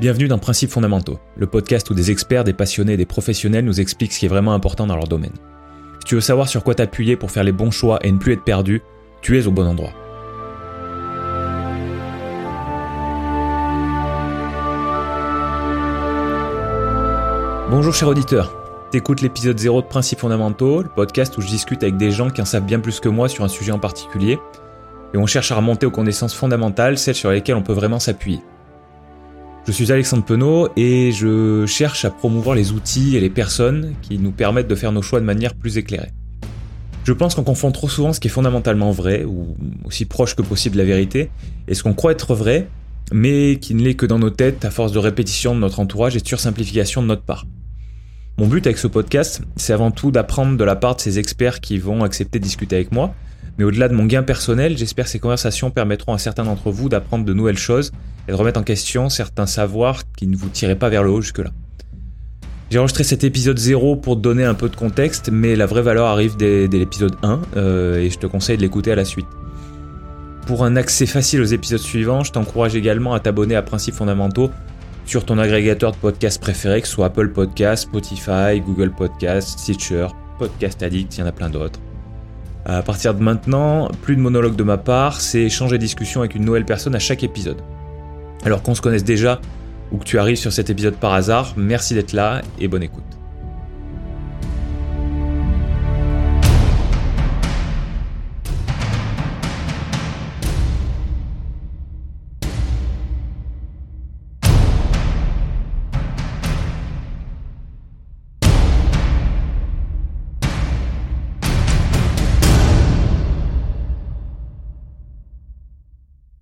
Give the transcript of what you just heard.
Bienvenue dans Principes fondamentaux, le podcast où des experts, des passionnés et des professionnels nous expliquent ce qui est vraiment important dans leur domaine. Si tu veux savoir sur quoi t'appuyer pour faire les bons choix et ne plus être perdu, tu es au bon endroit. Bonjour cher auditeur, t'écoutes l'épisode 0 de Principes fondamentaux, le podcast où je discute avec des gens qui en savent bien plus que moi sur un sujet en particulier, et on cherche à remonter aux connaissances fondamentales, celles sur lesquelles on peut vraiment s'appuyer. Je suis Alexandre Penaud et je cherche à promouvoir les outils et les personnes qui nous permettent de faire nos choix de manière plus éclairée. Je pense qu'on confond trop souvent ce qui est fondamentalement vrai, ou aussi proche que possible de la vérité, et ce qu'on croit être vrai, mais qui ne l'est que dans nos têtes à force de répétition de notre entourage et de sursimplification de notre part. Mon but avec ce podcast, c'est avant tout d'apprendre de la part de ces experts qui vont accepter de discuter avec moi, mais au-delà de mon gain personnel, j'espère que ces conversations permettront à certains d'entre vous d'apprendre de nouvelles choses et de remettre en question certains savoirs qui ne vous tiraient pas vers le haut jusque-là. J'ai enregistré cet épisode 0 pour te donner un peu de contexte, mais la vraie valeur arrive dès, l'épisode 1 euh, et je te conseille de l'écouter à la suite. Pour un accès facile aux épisodes suivants, je t'encourage également à t'abonner à Principes fondamentaux sur ton agrégateur de podcasts préféré, que ce soit Apple Podcasts, Spotify, Google Podcasts, Stitcher, Podcast Addict, il y en a plein d'autres. À partir de maintenant, plus de monologue de ma part, c'est échanger discussion avec une nouvelle personne à chaque épisode. Alors qu'on se connaisse déjà ou que tu arrives sur cet épisode par hasard, merci d'être là et bonne écoute.